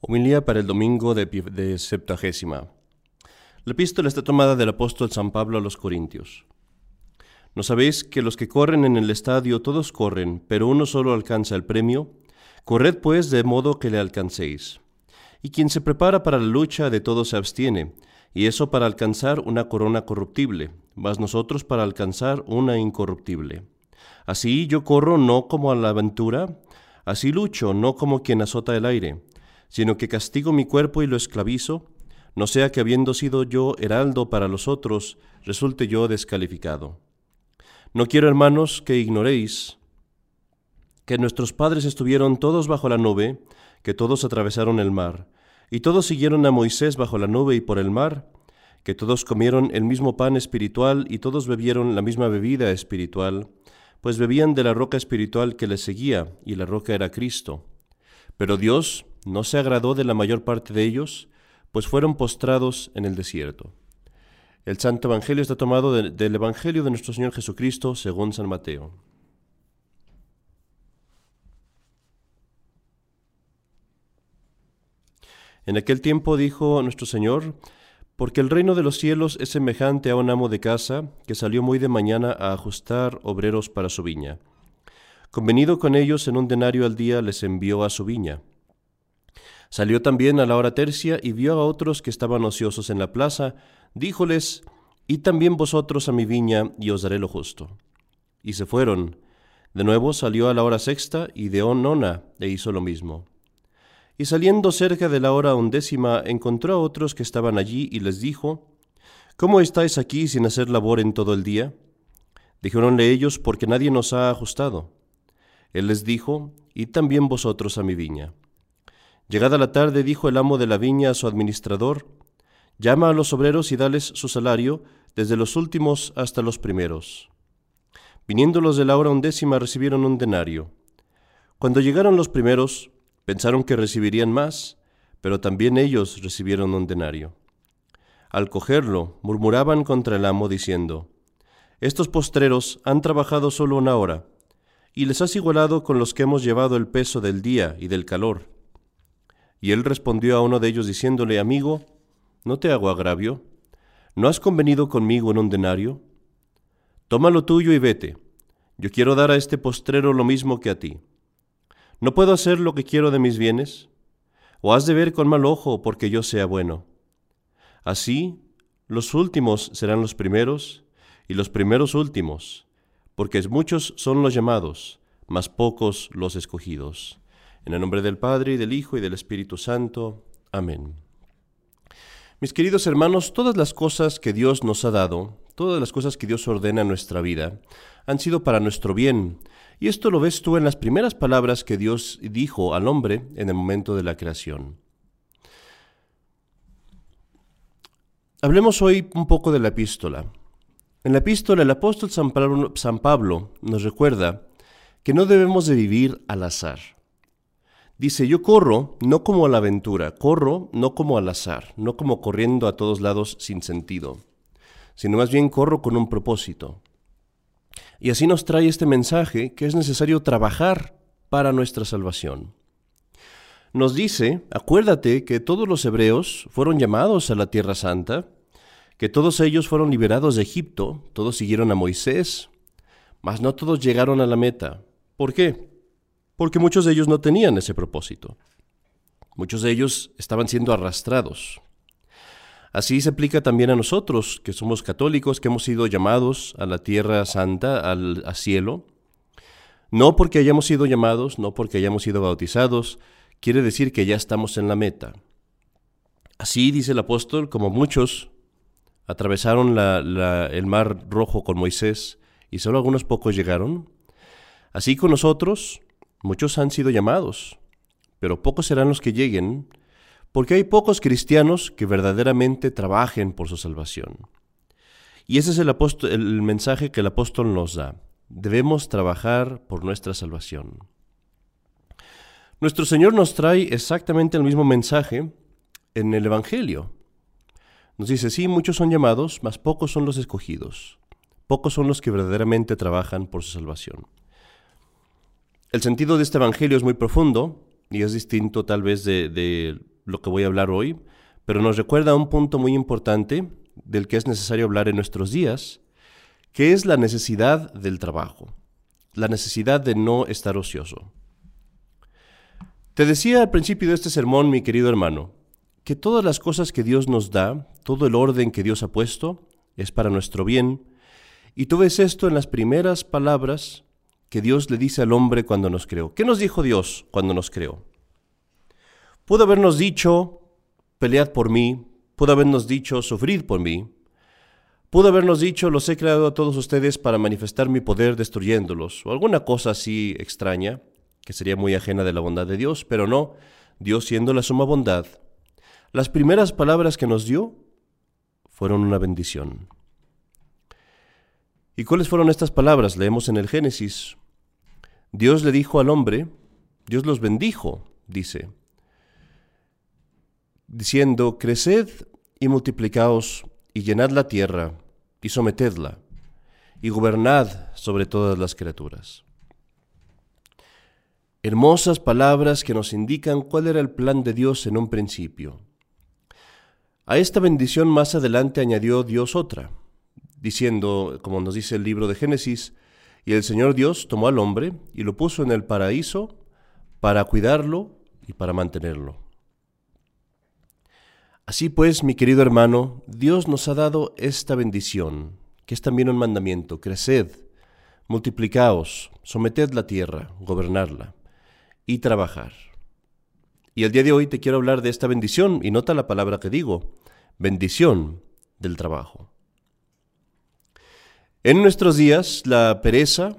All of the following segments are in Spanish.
Homilía para el domingo de, de Septagésima. La epístola está tomada del apóstol San Pablo a los Corintios. ¿No sabéis que los que corren en el estadio todos corren, pero uno solo alcanza el premio? Corred pues de modo que le alcancéis. Y quien se prepara para la lucha de todo se abstiene, y eso para alcanzar una corona corruptible, mas nosotros para alcanzar una incorruptible. Así yo corro no como a la aventura, así lucho no como quien azota el aire, sino que castigo mi cuerpo y lo esclavizo, no sea que habiendo sido yo heraldo para los otros, resulte yo descalificado. No quiero, hermanos, que ignoréis que nuestros padres estuvieron todos bajo la nube, que todos atravesaron el mar, y todos siguieron a Moisés bajo la nube y por el mar, que todos comieron el mismo pan espiritual y todos bebieron la misma bebida espiritual, pues bebían de la roca espiritual que les seguía, y la roca era Cristo. Pero Dios no se agradó de la mayor parte de ellos, pues fueron postrados en el desierto. El Santo Evangelio está tomado del Evangelio de nuestro Señor Jesucristo según San Mateo. En aquel tiempo dijo nuestro Señor, porque el reino de los cielos es semejante a un amo de casa que salió muy de mañana a ajustar obreros para su viña. Convenido con ellos en un denario al día les envió a su viña. Salió también a la hora tercia y vio a otros que estaban ociosos en la plaza, díjoles, Id también vosotros a mi viña y os daré lo justo. Y se fueron. De nuevo salió a la hora sexta y de nona e hizo lo mismo. Y saliendo cerca de la hora undécima encontró a otros que estaban allí y les dijo, ¿Cómo estáis aquí sin hacer labor en todo el día? Dijeronle ellos, porque nadie nos ha ajustado. Él les dijo, Id también vosotros a mi viña. Llegada la tarde dijo el amo de la viña a su administrador, Llama a los obreros y dales su salario, desde los últimos hasta los primeros. Viniendo los de la hora undécima recibieron un denario. Cuando llegaron los primeros, pensaron que recibirían más, pero también ellos recibieron un denario. Al cogerlo, murmuraban contra el amo diciendo, Estos postreros han trabajado solo una hora, y les has igualado con los que hemos llevado el peso del día y del calor. Y él respondió a uno de ellos diciéndole, Amigo, no te hago agravio. ¿No has convenido conmigo en un denario? Toma lo tuyo y vete. Yo quiero dar a este postrero lo mismo que a ti. ¿No puedo hacer lo que quiero de mis bienes? ¿O has de ver con mal ojo porque yo sea bueno? Así, los últimos serán los primeros, y los primeros últimos, porque muchos son los llamados, mas pocos los escogidos. En el nombre del Padre, y del Hijo, y del Espíritu Santo. Amén. Mis queridos hermanos, todas las cosas que Dios nos ha dado, todas las cosas que Dios ordena en nuestra vida, han sido para nuestro bien. Y esto lo ves tú en las primeras palabras que Dios dijo al hombre en el momento de la creación. Hablemos hoy un poco de la epístola. En la epístola el apóstol San Pablo, San Pablo nos recuerda que no debemos de vivir al azar. Dice, yo corro no como a la aventura, corro no como al azar, no como corriendo a todos lados sin sentido, sino más bien corro con un propósito. Y así nos trae este mensaje que es necesario trabajar para nuestra salvación. Nos dice, acuérdate que todos los hebreos fueron llamados a la Tierra Santa, que todos ellos fueron liberados de Egipto, todos siguieron a Moisés, mas no todos llegaron a la meta. ¿Por qué? Porque muchos de ellos no tenían ese propósito. Muchos de ellos estaban siendo arrastrados. Así se aplica también a nosotros, que somos católicos, que hemos sido llamados a la tierra santa, al cielo. No porque hayamos sido llamados, no porque hayamos sido bautizados, quiere decir que ya estamos en la meta. Así dice el apóstol, como muchos atravesaron el mar rojo con Moisés y solo algunos pocos llegaron, así con nosotros, Muchos han sido llamados, pero pocos serán los que lleguen, porque hay pocos cristianos que verdaderamente trabajen por su salvación. Y ese es el, el mensaje que el apóstol nos da. Debemos trabajar por nuestra salvación. Nuestro Señor nos trae exactamente el mismo mensaje en el Evangelio. Nos dice, sí, muchos son llamados, mas pocos son los escogidos. Pocos son los que verdaderamente trabajan por su salvación. El sentido de este Evangelio es muy profundo y es distinto tal vez de, lo que voy a hablar hoy, pero nos recuerda un punto muy importante del que es necesario hablar en nuestros días, que es la necesidad del trabajo, la necesidad de no estar ocioso. Te decía al principio de este sermón, mi querido hermano, que todas las cosas que Dios nos da, todo el orden que Dios ha puesto, es para nuestro bien, y tú ves esto en las primeras palabras Dios le dice al hombre cuando nos creó. ¿Qué nos dijo Dios cuando nos creó? Pudo habernos dicho, pelead por mí, pudo habernos dicho, sufrid por mí, pudo habernos dicho, los he creado a todos ustedes para manifestar mi poder destruyéndolos, o alguna cosa así extraña, que sería muy ajena de la bondad de Dios, pero no, Dios siendo la suma bondad, las primeras palabras que nos dio fueron una bendición. ¿Y cuáles fueron estas palabras? Leemos en el Génesis. Dios le dijo al hombre, Dios los bendijo, dice, diciendo, Creced y multiplicaos y llenad la tierra y sometedla y gobernad sobre todas las criaturas. Hermosas palabras que nos indican cuál era el plan de Dios en un principio. A esta bendición más adelante añadió Dios otra, diciendo, como nos dice el libro de Génesis, y el Señor Dios tomó al hombre y lo puso en el paraíso para cuidarlo y para mantenerlo. Así pues, mi querido hermano, Dios nos ha dado esta bendición, que es también un mandamiento, creced, multiplicaos, someted la tierra, gobernarla y trabajar. Y el día de hoy te quiero hablar de esta bendición, y nota la palabra que digo, bendición del trabajo. En nuestros días, la pereza,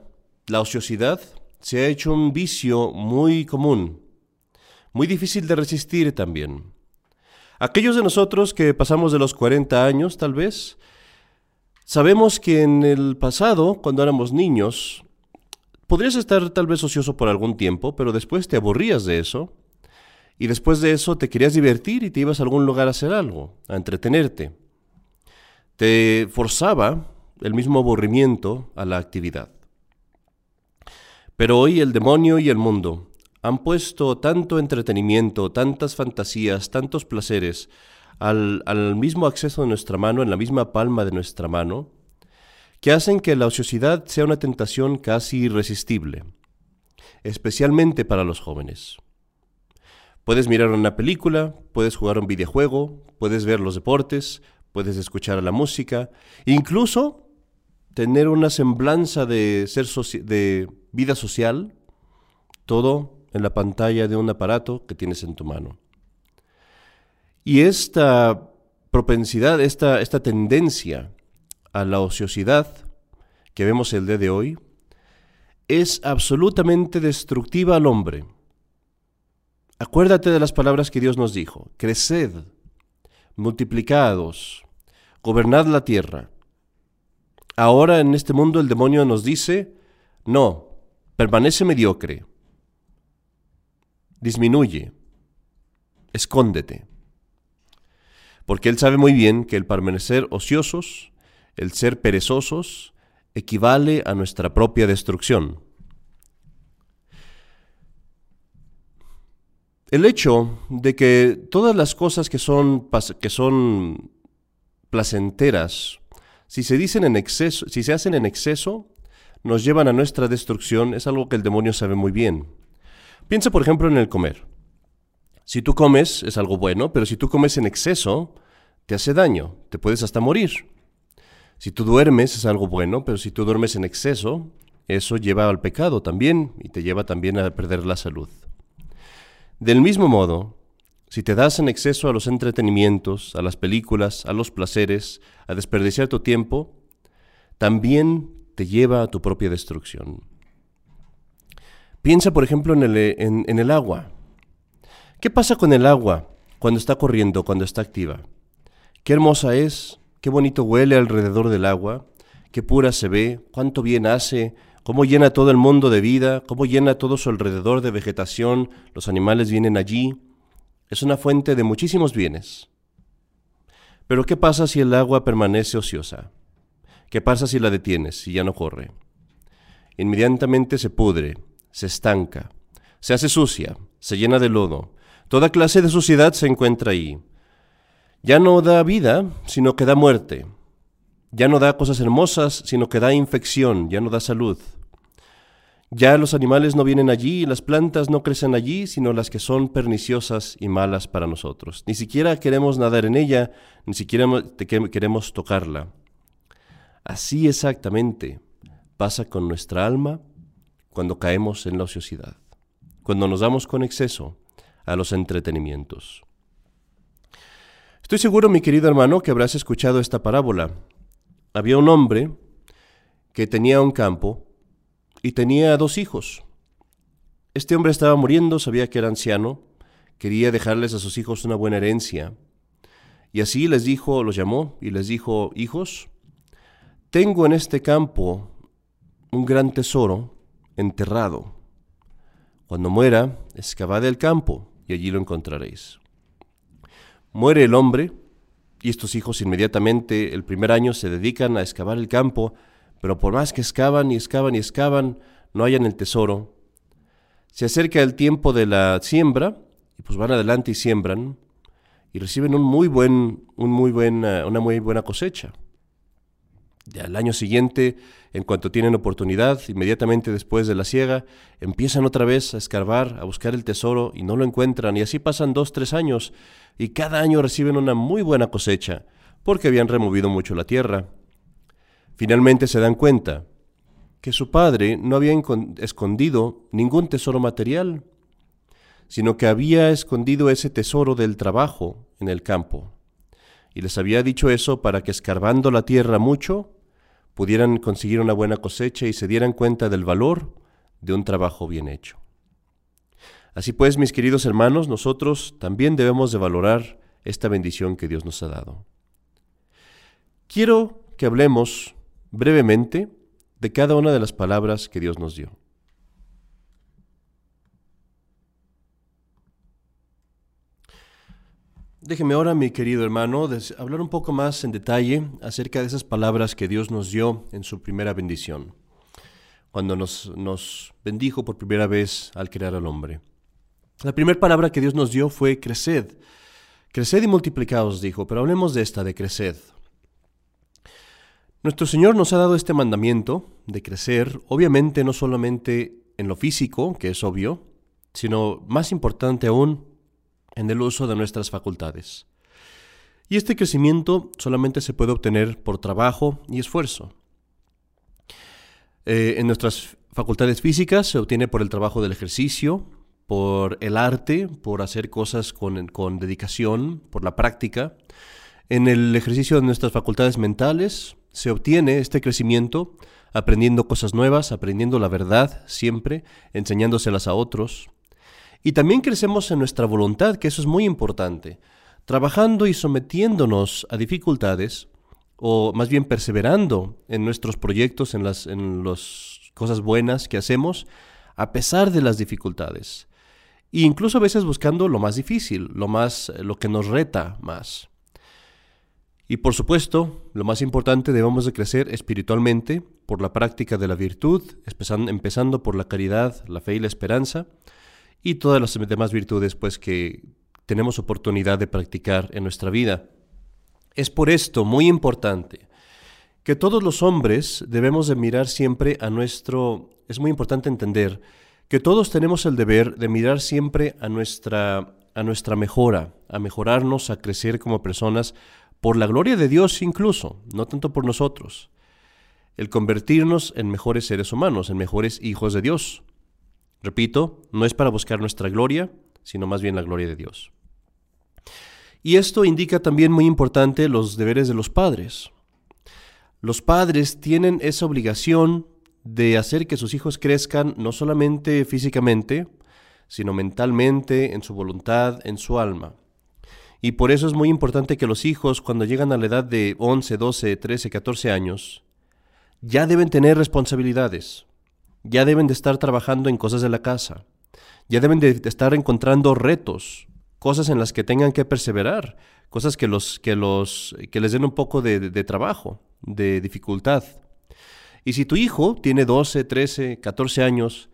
la ociosidad, se ha hecho un vicio muy común, muy difícil de resistir también. Aquellos de nosotros que pasamos de los 40 años, tal vez, sabemos que en el pasado, cuando éramos niños, podrías estar tal vez ocioso por algún tiempo, pero después te aburrías de eso, y después de eso te querías divertir y te ibas a algún lugar a hacer algo, a entretenerte. Te forzaba el mismo aburrimiento a la actividad. Pero hoy el demonio y el mundo han puesto tanto entretenimiento, tantas fantasías, tantos placeres al, mismo acceso de nuestra mano, en la misma palma de nuestra mano, que hacen que la ociosidad sea una tentación casi irresistible, especialmente para los jóvenes. Puedes mirar una película, puedes jugar un videojuego, puedes ver los deportes, puedes escuchar la música, incluso tener una semblanza de, vida social, todo en la pantalla de un aparato que tienes en tu mano. Y esta propensidad, esta, esta tendencia a la ociosidad que vemos el día de hoy, es absolutamente destructiva al hombre. Acuérdate de las palabras que Dios nos dijo, creced, multiplicados, gobernad la tierra. Ahora en este mundo el demonio nos dice, no, permanece mediocre, disminuye, escóndete. Porque Él sabe muy bien que el permanecer ociosos, el ser perezosos, equivale a nuestra propia destrucción. El hecho de que todas las cosas que son, que son placenteras, si se dicen en exceso, si se hacen en exceso, nos llevan a nuestra destrucción, es algo que el demonio sabe muy bien. Piensa, por ejemplo, en el comer. Si tú comes es algo bueno, pero si tú comes en exceso, te hace daño, te puedes hasta morir. Si tú duermes es algo bueno, pero si tú duermes en exceso, eso lleva al pecado también y te lleva también a perder la salud. Del mismo modo, si te das en exceso a los entretenimientos, a las películas, a los placeres, a desperdiciar tu tiempo, también te lleva a tu propia destrucción. Piensa, por ejemplo, en el, agua. ¿Qué pasa con el agua cuando está corriendo, cuando está activa? Qué hermosa es, qué bonito huele alrededor del agua, qué pura se ve, cuánto bien hace, cómo llena todo el mundo de vida, cómo llena todo su alrededor de vegetación, los animales vienen allí. Es una fuente de muchísimos bienes. Pero ¿qué pasa si el agua permanece ociosa? ¿Qué pasa si la detienes, si ya no corre? Inmediatamente se pudre, se estanca, se hace sucia, se llena de lodo. Toda clase de suciedad se encuentra ahí. Ya no da vida, sino que da muerte. Ya no da cosas hermosas, sino que da infección, ya no da salud. Ya los animales no vienen allí, las plantas no crecen allí, sino las que son perniciosas y malas para nosotros. Ni siquiera queremos nadar en ella, ni siquiera queremos tocarla. Así exactamente pasa con nuestra alma cuando caemos en la ociosidad, cuando nos damos con exceso a los entretenimientos. Estoy seguro, mi querido hermano, que habrás escuchado esta parábola. Había un hombre que tenía un campo y tenía dos hijos. Este hombre estaba muriendo, sabía que era anciano, quería dejarles a sus hijos una buena herencia. Y así les dijo, los llamó y les dijo, hijos, tengo en este campo un gran tesoro enterrado. Cuando muera, excavad el campo y allí lo encontraréis. Muere el hombre y estos hijos inmediatamente el primer año se dedican a excavar el campo pero por más que excavan y excavan y excavan, no hallan el tesoro. Se acerca el tiempo de la siembra y pues van adelante y siembran y reciben un muy buen, un muy buena, una muy buena cosecha. Y al año siguiente, en cuanto tienen oportunidad, inmediatamente después de la siega, empiezan otra vez a escarbar, a buscar el tesoro y no lo encuentran. Y así pasan dos, tres años y cada año reciben una muy buena cosecha porque habían removido mucho la tierra. Finalmente se dan cuenta que su padre no había escondido ningún tesoro material, sino que había escondido ese tesoro del trabajo en el campo. Y les había dicho eso para que escarbando la tierra mucho, pudieran conseguir una buena cosecha y se dieran cuenta del valor de un trabajo bien hecho. Así pues, mis queridos hermanos, nosotros también debemos de valorar esta bendición que Dios nos ha dado. Quiero que hablemos brevemente de cada una de las palabras que Dios nos dio. Déjeme ahora, mi querido hermano, hablar un poco más en detalle acerca de esas palabras que Dios nos dio en su primera bendición, cuando nos, nos bendijo por primera vez al crear al hombre. La primera palabra que Dios nos dio fue creced. Creced y multiplicaos, dijo, pero hablemos de esta, de creced. Nuestro Señor nos ha dado este mandamiento de crecer, obviamente no solamente en lo físico, que es obvio, sino más importante aún, en el uso de nuestras facultades. Y este crecimiento solamente se puede obtener por trabajo y esfuerzo. Eh, en nuestras facultades físicas se obtiene por el trabajo del ejercicio, por el arte, por hacer cosas con, con dedicación, por la práctica. En el ejercicio de nuestras facultades mentales se obtiene este crecimiento aprendiendo cosas nuevas, aprendiendo la verdad siempre, enseñándoselas a otros. Y también crecemos en nuestra voluntad, que eso es muy importante, trabajando y sometiéndonos a dificultades, o más bien perseverando en nuestros proyectos, en las en cosas buenas que hacemos, a pesar de las dificultades. E incluso a veces buscando lo más difícil, lo más lo que nos reta más. Y por supuesto, lo más importante, debemos de crecer espiritualmente por la práctica de la virtud, empezando por la caridad, la fe y la esperanza, y todas las demás virtudes pues que tenemos oportunidad de practicar en nuestra vida. Es por esto muy importante que todos los hombres debemos de mirar siempre a nuestro... Es muy importante entender que todos tenemos el deber de mirar siempre a nuestra, a nuestra mejora, a mejorarnos, a crecer como personas, por la gloria de Dios incluso, no tanto por nosotros. El convertirnos en mejores seres humanos, en mejores hijos de Dios. Repito, no es para buscar nuestra gloria, sino más bien la gloria de Dios. Y esto indica también muy importante los deberes de los padres. Los padres tienen esa obligación de hacer que sus hijos crezcan no solamente físicamente, sino mentalmente, en su voluntad, en su alma. Y por eso es muy importante que los hijos, cuando llegan a la edad de 11, 12, 13, 14 años, ya deben tener responsabilidades, ya deben de estar trabajando en cosas de la casa, ya deben de estar encontrando retos, cosas en las que tengan que perseverar, cosas que, los, que, los, que les den un poco de, de trabajo, de dificultad. Y si tu hijo tiene 12, 13, 14 años,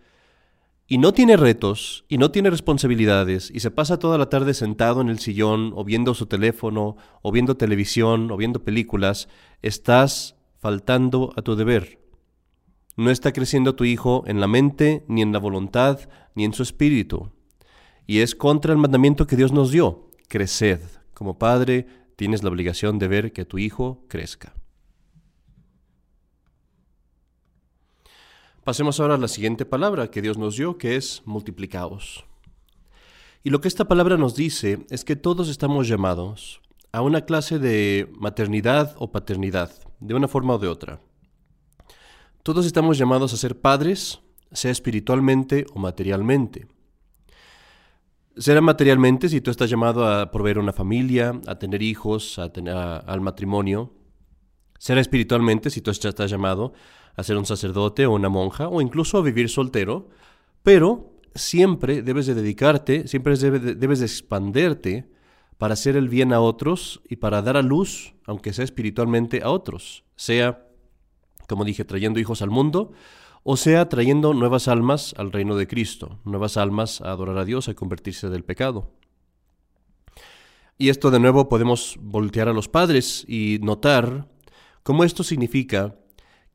y no tiene retos y no tiene responsabilidades y se pasa toda la tarde sentado en el sillón o viendo su teléfono o viendo televisión o viendo películas, estás faltando a tu deber. No está creciendo tu hijo en la mente, ni en la voluntad, ni en su espíritu. Y es contra el mandamiento que Dios nos dio, creced. Como padre, tienes la obligación de ver que tu hijo crezca. Pasemos ahora a la siguiente palabra que Dios nos dio, que es multiplicaos. Y lo que esta palabra nos dice es que todos estamos llamados a una clase de maternidad o paternidad, de una forma o de otra. Todos estamos llamados a ser padres, sea espiritualmente o materialmente. Será materialmente si tú estás llamado a proveer una familia, a tener hijos, a al matrimonio. Será espiritualmente si tú estás llamado a ser un sacerdote o una monja o incluso a vivir soltero, pero siempre debes de dedicarte, siempre debes de expanderte para hacer el bien a otros y para dar a luz, aunque sea espiritualmente, a otros, sea, como dije, trayendo hijos al mundo, o sea, trayendo nuevas almas al reino de Cristo, nuevas almas a adorar a Dios, a convertirse del pecado. Y esto de nuevo podemos voltear a los padres y notar cómo esto significa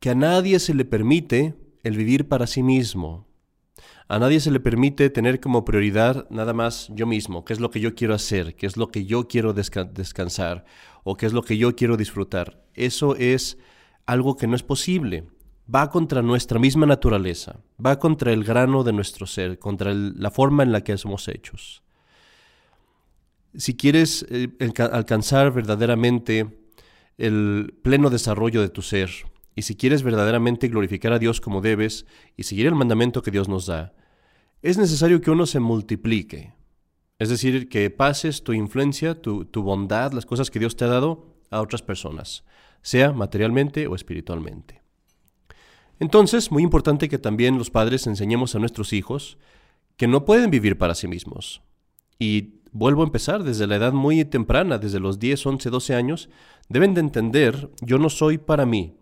que a nadie se le permite el vivir para sí mismo. A nadie se le permite tener como prioridad nada más yo mismo, qué es lo que yo quiero hacer, qué es lo que yo quiero descansar o qué es lo que yo quiero disfrutar. Eso es algo que no es posible. Va contra nuestra misma naturaleza, va contra el grano de nuestro ser, contra la forma en la que somos hechos. Si quieres eh, alcanzar verdaderamente el pleno desarrollo de tu ser, y si quieres verdaderamente glorificar a Dios como debes y seguir el mandamiento que Dios nos da, es necesario que uno se multiplique. Es decir, que pases tu influencia, tu, tu bondad, las cosas que Dios te ha dado a otras personas, sea materialmente o espiritualmente. Entonces, muy importante que también los padres enseñemos a nuestros hijos que no pueden vivir para sí mismos. Y vuelvo a empezar desde la edad muy temprana, desde los 10, 11, 12 años, deben de entender, yo no soy para mí,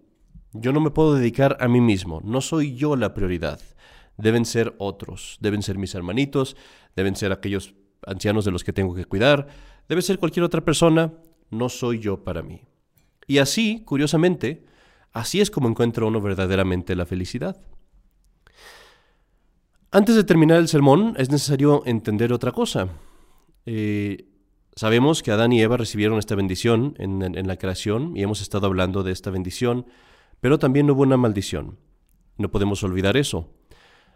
yo no me puedo dedicar a mí mismo, no soy yo la prioridad. Deben ser otros, deben ser mis hermanitos, deben ser aquellos ancianos de los que tengo que cuidar, debe ser cualquier otra persona, no soy yo para mí. Y así, curiosamente, así es como encuentra uno verdaderamente la felicidad. Antes de terminar el sermón, es necesario entender otra cosa. Eh, sabemos que Adán y Eva recibieron esta bendición en la creación y hemos estado hablando de esta bendición pero también hubo una maldición. No podemos olvidar eso.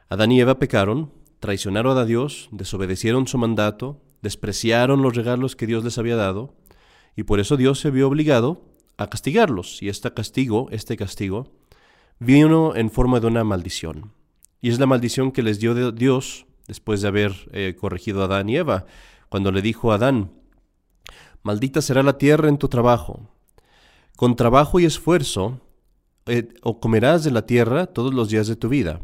Adán y Eva pecaron, traicionaron a Dios, desobedecieron su mandato, despreciaron los regalos que Dios les había dado, y por eso Dios se vio obligado a castigarlos. Y este castigo, este castigo, vino en forma de una maldición. Y es la maldición que les dio Dios después de haber eh, corregido a Adán y Eva, cuando le dijo a Adán, Maldita será la tierra en tu trabajo. Con trabajo y esfuerzo eh, o comerás de la tierra todos los días de tu vida.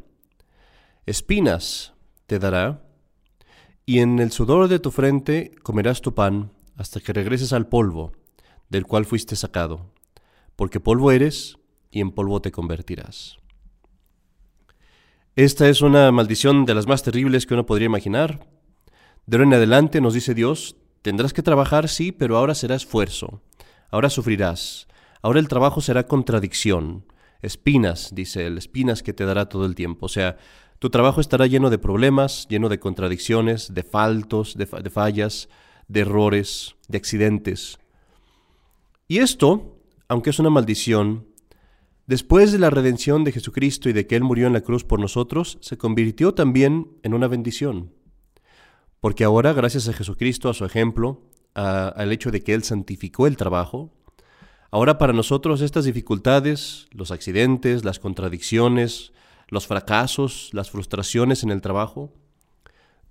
Espinas te dará, y en el sudor de tu frente comerás tu pan hasta que regreses al polvo, del cual fuiste sacado, porque polvo eres y en polvo te convertirás. Esta es una maldición de las más terribles que uno podría imaginar. De ahora en adelante nos dice Dios, tendrás que trabajar, sí, pero ahora será esfuerzo, ahora sufrirás, Ahora el trabajo será contradicción, espinas, dice él, espinas que te dará todo el tiempo. O sea, tu trabajo estará lleno de problemas, lleno de contradicciones, de faltos, de, fallas, de errores, de accidentes. Y esto, aunque es una maldición, después de la redención de Jesucristo y de que Él murió en la cruz por nosotros, se convirtió también en una bendición. Porque ahora, gracias a Jesucristo, a su ejemplo, al hecho de que Él santificó el trabajo, Ahora para nosotros estas dificultades, los accidentes, las contradicciones, los fracasos, las frustraciones en el trabajo,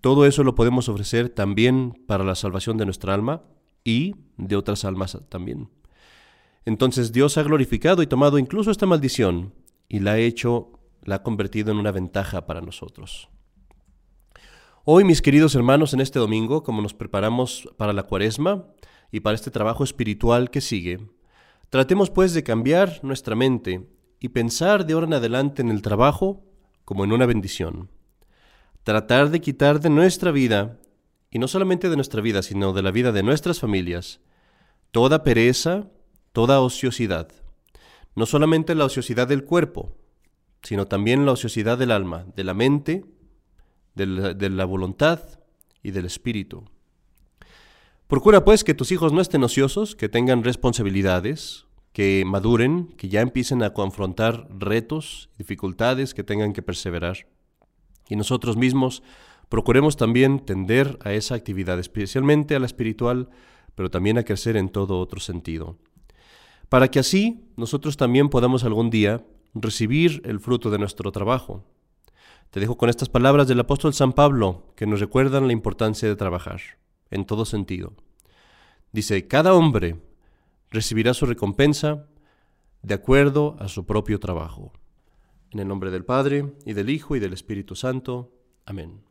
todo eso lo podemos ofrecer también para la salvación de nuestra alma y de otras almas también. Entonces Dios ha glorificado y tomado incluso esta maldición y la ha hecho, la ha convertido en una ventaja para nosotros. Hoy, mis queridos hermanos, en este domingo, como nos preparamos para la cuaresma y para este trabajo espiritual que sigue, Tratemos pues de cambiar nuestra mente y pensar de ahora en adelante en el trabajo como en una bendición. tratar de quitar de nuestra vida, y no solamente de nuestra vida, sino de la vida de nuestras familias, toda pereza, toda ociosidad. No solamente la ociosidad del cuerpo, sino también la ociosidad del alma, de la mente, de la, voluntad y del espíritu. Procura pues que tus hijos no estén ociosos, que tengan responsabilidades, que maduren, que ya empiecen a confrontar retos, dificultades, que tengan que perseverar. Y nosotros mismos procuremos también tender a esa actividad, especialmente a la espiritual, pero también a crecer en todo otro sentido. Para que así nosotros también podamos algún día recibir el fruto de nuestro trabajo. Te dejo con estas palabras del apóstol San Pablo que nos recuerdan la importancia de trabajar, en todo sentido. Dice, cada hombre recibirá su recompensa de acuerdo a su propio trabajo. En el nombre del Padre, y del Hijo, y del Espíritu Santo. Amén.